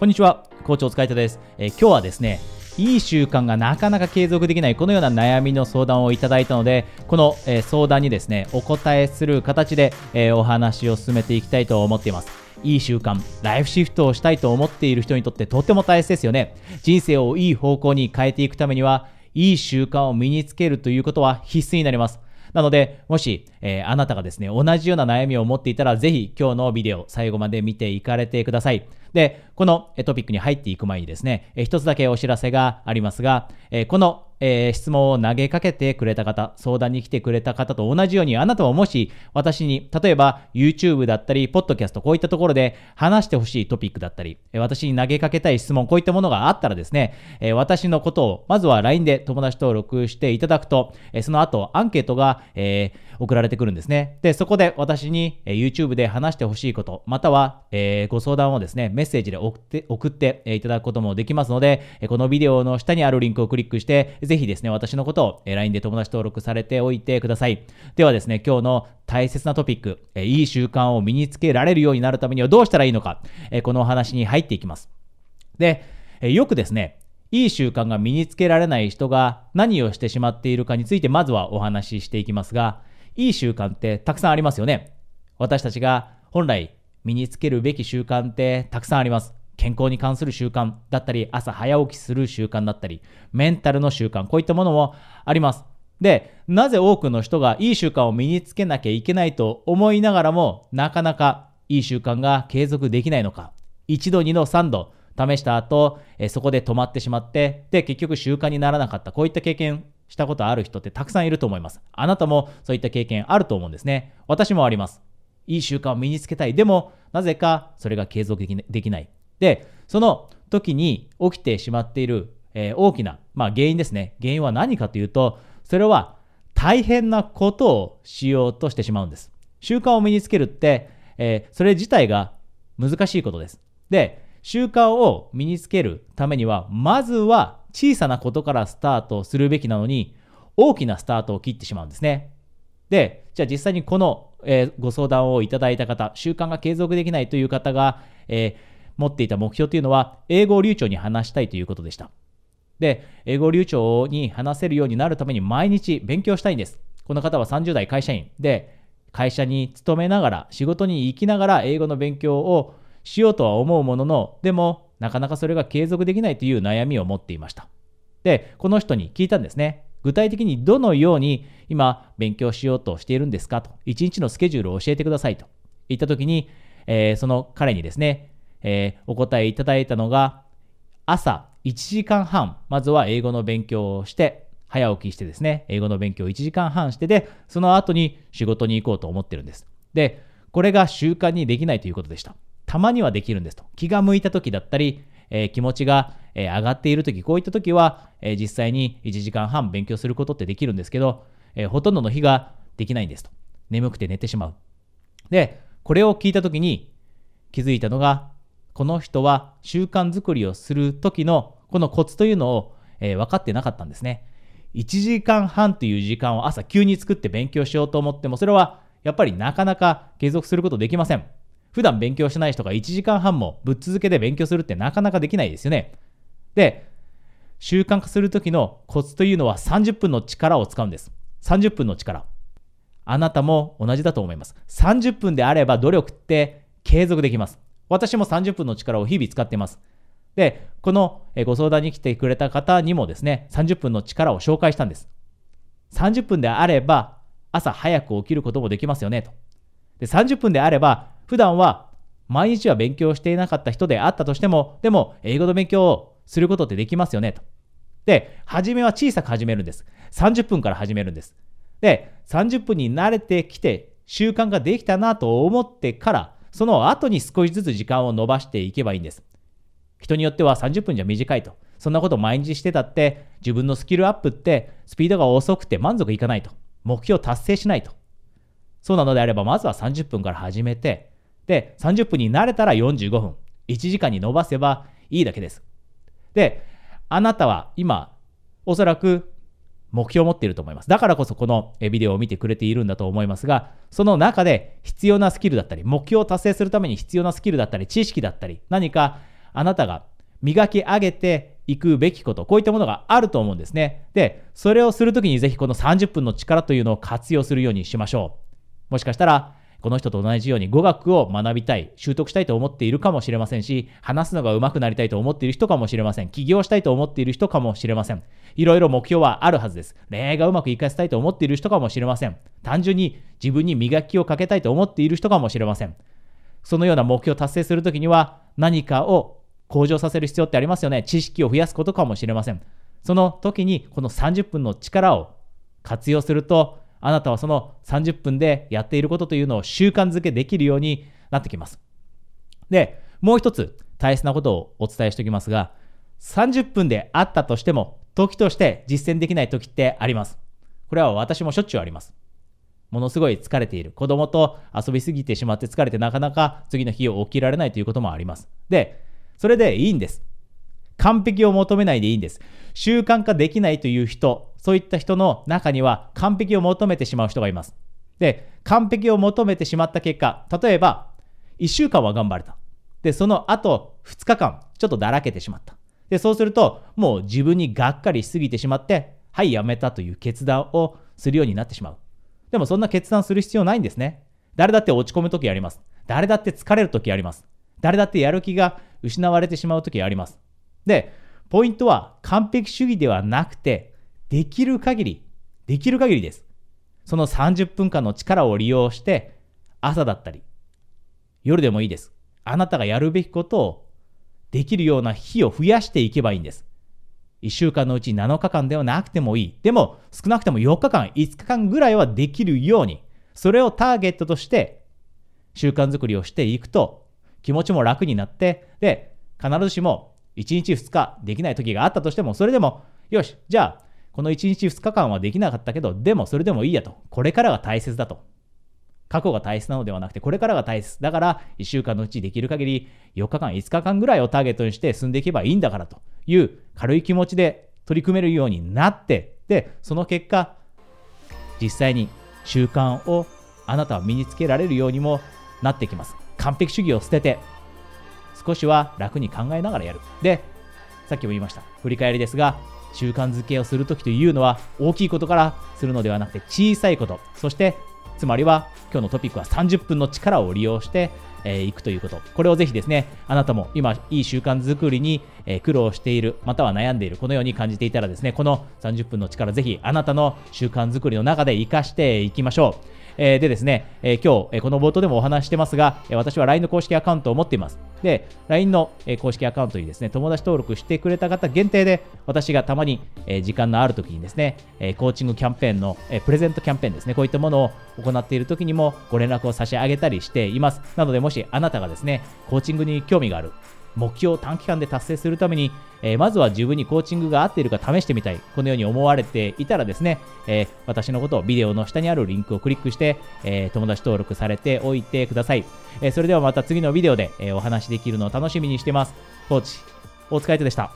こんにちは、校長お疲れ様です、えー、今日はですね、いい習慣がなかなか継続できないこのような悩みの相談をいただいたのでこの、えー、相談にですねお答えする形で、えー、お話を進めていきたいと思っています。いい習慣ライフシフトをしたいと思っている人にとってとっても大切ですよね。人生をいい方向に変えていくためにはいい習慣を身につけるということは必須になります。なので、もし、えー、あなたがですね、同じような悩みを持っていたら、ぜひ今日のビデオ、最後まで見ていかれてください。で、このトピックに入っていく前にですね、えー、一つだけお知らせがありますが、えー、このえー、質問を投げかけてくれた方、相談に来てくれた方と同じように、あなたももし私に、例えば YouTube だったり、Podcast、こういったところで話してほしいトピックだったり、私に投げかけたい質問、こういったものがあったらですね、えー、私のことを、まずは LINE で友達登録していただくと、えー、その後、アンケートが、えー、送られてくるんですね。で、そこで私に、えー、YouTube で話してほしいこと、または、えー、ご相談をですね、メッセージで送って、送っていただくこともできますので、このビデオの下にあるリンクをクリックして、ぜひですね、私のことを LINE で友達登録されておいてください。ではですね、今日の大切なトピック、えいい習慣を身につけられるようになるためにはどうしたらいいのか、えこのお話に入っていきます。で、えよくですね、いい習慣が身につけられない人が何をしてしまっているかについてまずはお話ししていきますが、いい習慣ってたくさんありますよね。私たちが本来身につけるべき習慣ってたくさんあります。健康に関する習慣だったり、朝早起きする習慣だったり、メンタルの習慣、こういったものもあります。で、なぜ多くの人がいい習慣を身につけなきゃいけないと思いながらも、なかなかいい習慣が継続できないのか。1度、2度、3度試した後、えそこで止まってしまって、で、結局習慣にならなかった。こういった経験したことある人ってたくさんいると思います。あなたもそういった経験あると思うんですね。私もあります。いい習慣を身につけたい。でも、なぜかそれが継続できない。で、その時に起きてしまっている、えー、大きな、まあ、原因ですね。原因は何かというと、それは大変なことをしようとしてしまうんです。習慣を身につけるって、えー、それ自体が難しいことです。で、習慣を身につけるためには、まずは小さなことからスタートするべきなのに、大きなスタートを切ってしまうんですね。で、じゃあ実際にこの、えー、ご相談をいただいた方、習慣が継続できないという方が、えー持っていた目標というのは、英語を流暢に話したいということでした。で、英語流暢に話せるようになるために毎日勉強したいんです。この方は30代会社員で、会社に勤めながら、仕事に行きながら英語の勉強をしようとは思うものの、でも、なかなかそれが継続できないという悩みを持っていました。で、この人に聞いたんですね。具体的にどのように今勉強しようとしているんですかと、1日のスケジュールを教えてくださいと言ったときに、えー、その彼にですね、えー、お答えいただいたのが、朝1時間半、まずは英語の勉強をして、早起きしてですね、英語の勉強を1時間半してで、その後に仕事に行こうと思ってるんです。で、これが習慣にできないということでした。たまにはできるんですと。気が向いた時だったり、えー、気持ちが、えー、上がっている時、こういった時は、えー、実際に1時間半勉強することってできるんですけど、えほとんどの日ができないんですと。眠くて寝てしまう。で、これを聞いた時に気づいたのが、この人は習慣づくりをする時のこのコツというのを、えー、分かってなかったんですね。1時間半という時間を朝急に作って勉強しようと思っても、それはやっぱりなかなか継続することできません。普段勉強しない人が1時間半もぶっ続けで勉強するってなかなかできないですよね。で、習慣化する時のコツというのは30分の力を使うんです。30分の力。あなたも同じだと思います。30分であれば努力って継続できます。私も30分の力を日々使っています。で、このご相談に来てくれた方にもですね、30分の力を紹介したんです。30分であれば、朝早く起きることもできますよね、と。で、30分であれば、普段は毎日は勉強していなかった人であったとしても、でも、英語の勉強をすることってできますよね、と。で、初めは小さく始めるんです。30分から始めるんです。で、30分に慣れてきて、習慣ができたなと思ってから、その後に少しずつ時間を伸ばしていけばいいんです。人によっては30分じゃ短いと。そんなこと毎日してたって自分のスキルアップってスピードが遅くて満足いかないと。目標達成しないと。そうなのであればまずは30分から始めて、で、30分に慣れたら45分。1時間に伸ばせばいいだけです。で、あなたは今、おそらく目標を持っていると思います。だからこそこのビデオを見てくれているんだと思いますが、その中で必要なスキルだったり、目標を達成するために必要なスキルだったり、知識だったり、何かあなたが磨き上げていくべきこと、こういったものがあると思うんですね。で、それをするときにぜひこの30分の力というのを活用するようにしましょう。もしかしたら、この人と同じように語学を学びたい、習得したいと思っているかもしれませんし、話すのが上手くなりたいと思っている人かもしれません。起業したいと思っている人かもしれません。いろいろ目標はあるはずです。恋愛がうまくいかせたいと思っている人かもしれません。単純に自分に磨きをかけたいと思っている人かもしれません。そのような目標を達成するときには何かを向上させる必要ってありますよね。知識を増やすことかもしれません。その時にこの30分の力を活用するとあなたはその30分でやっていることというのを習慣づけできるようになってきます。で、もう一つ大切なことをお伝えしておきますが、30分であったとしても、時として実践できない時ってあります。これは私もしょっちゅうあります。ものすごい疲れている。子供と遊びすぎてしまって疲れてなかなか次の日を起きられないということもあります。で、それでいいんです。完璧を求めないでいいんです。習慣化できないという人、そういった人の中には完璧を求めてしまう人がいます。で、完璧を求めてしまった結果、例えば、1週間は頑張れた。で、その後、2日間、ちょっとだらけてしまった。で、そうすると、もう自分にがっかりしすぎてしまって、はい、やめたという決断をするようになってしまう。でも、そんな決断する必要ないんですね。誰だって落ち込む時あります。誰だって疲れる時あります。誰だってやる気が失われてしまう時あります。で、ポイントは完璧主義ではなくて、できる限り、できる限りです。その30分間の力を利用して、朝だったり、夜でもいいです。あなたがやるべきことをできるような日を増やしていけばいいんです。1週間のうち7日間ではなくてもいい。でも、少なくても4日間、5日間ぐらいはできるように、それをターゲットとして習慣づくりをしていくと、気持ちも楽になって、で、必ずしも1日2日できない時があったとしても、それでも、よし、じゃあ、この1日2日間はできなかったけど、でもそれでもいいやと。これからが大切だと。過去が大切なのではなくて、これからが大切。だから、1週間のうちできる限り4日間、5日間ぐらいをターゲットにして進んでいけばいいんだからという軽い気持ちで取り組めるようになって、で、その結果、実際に習慣をあなたは身につけられるようにもなってきます。完璧主義を捨てて、少しは楽に考えながらやる。で、さっきも言いました。振り返りですが、習慣づけをするときというのは大きいことからするのではなくて小さいこと、そしてつまりは今日のトピックは30分の力を利用してえー、いくということ。これをぜひですね、あなたも今いい習慣づくりに、えー、苦労している、または悩んでいる、このように感じていたらですね、この30分の力ぜひあなたの習慣づくりの中で活かしていきましょう。えー、でですね、え、今日、え、この冒頭でもお話してますが、え私は LINE の公式アカウントを持っています。で、LINE の、公式アカウントにですね、友達登録してくれた方限定で、私がたまに、時間のある時にですね、コーチングキャンペーンの、プレゼントキャンペーンですね、こういったものを行っている時にもご連絡を差し上げたりしています。なので、もしあなたがですね、コーチングに興味がある、目標を短期間で達成するために、えー、まずは自分にコーチングが合っているか試してみたい、このように思われていたらですね、えー、私のことをビデオの下にあるリンクをクリックして、えー、友達登録されておいてください。えそれではまた次のビデオで、えお話しできるのを楽しみにしてます。コーチ、お疲れ様でした。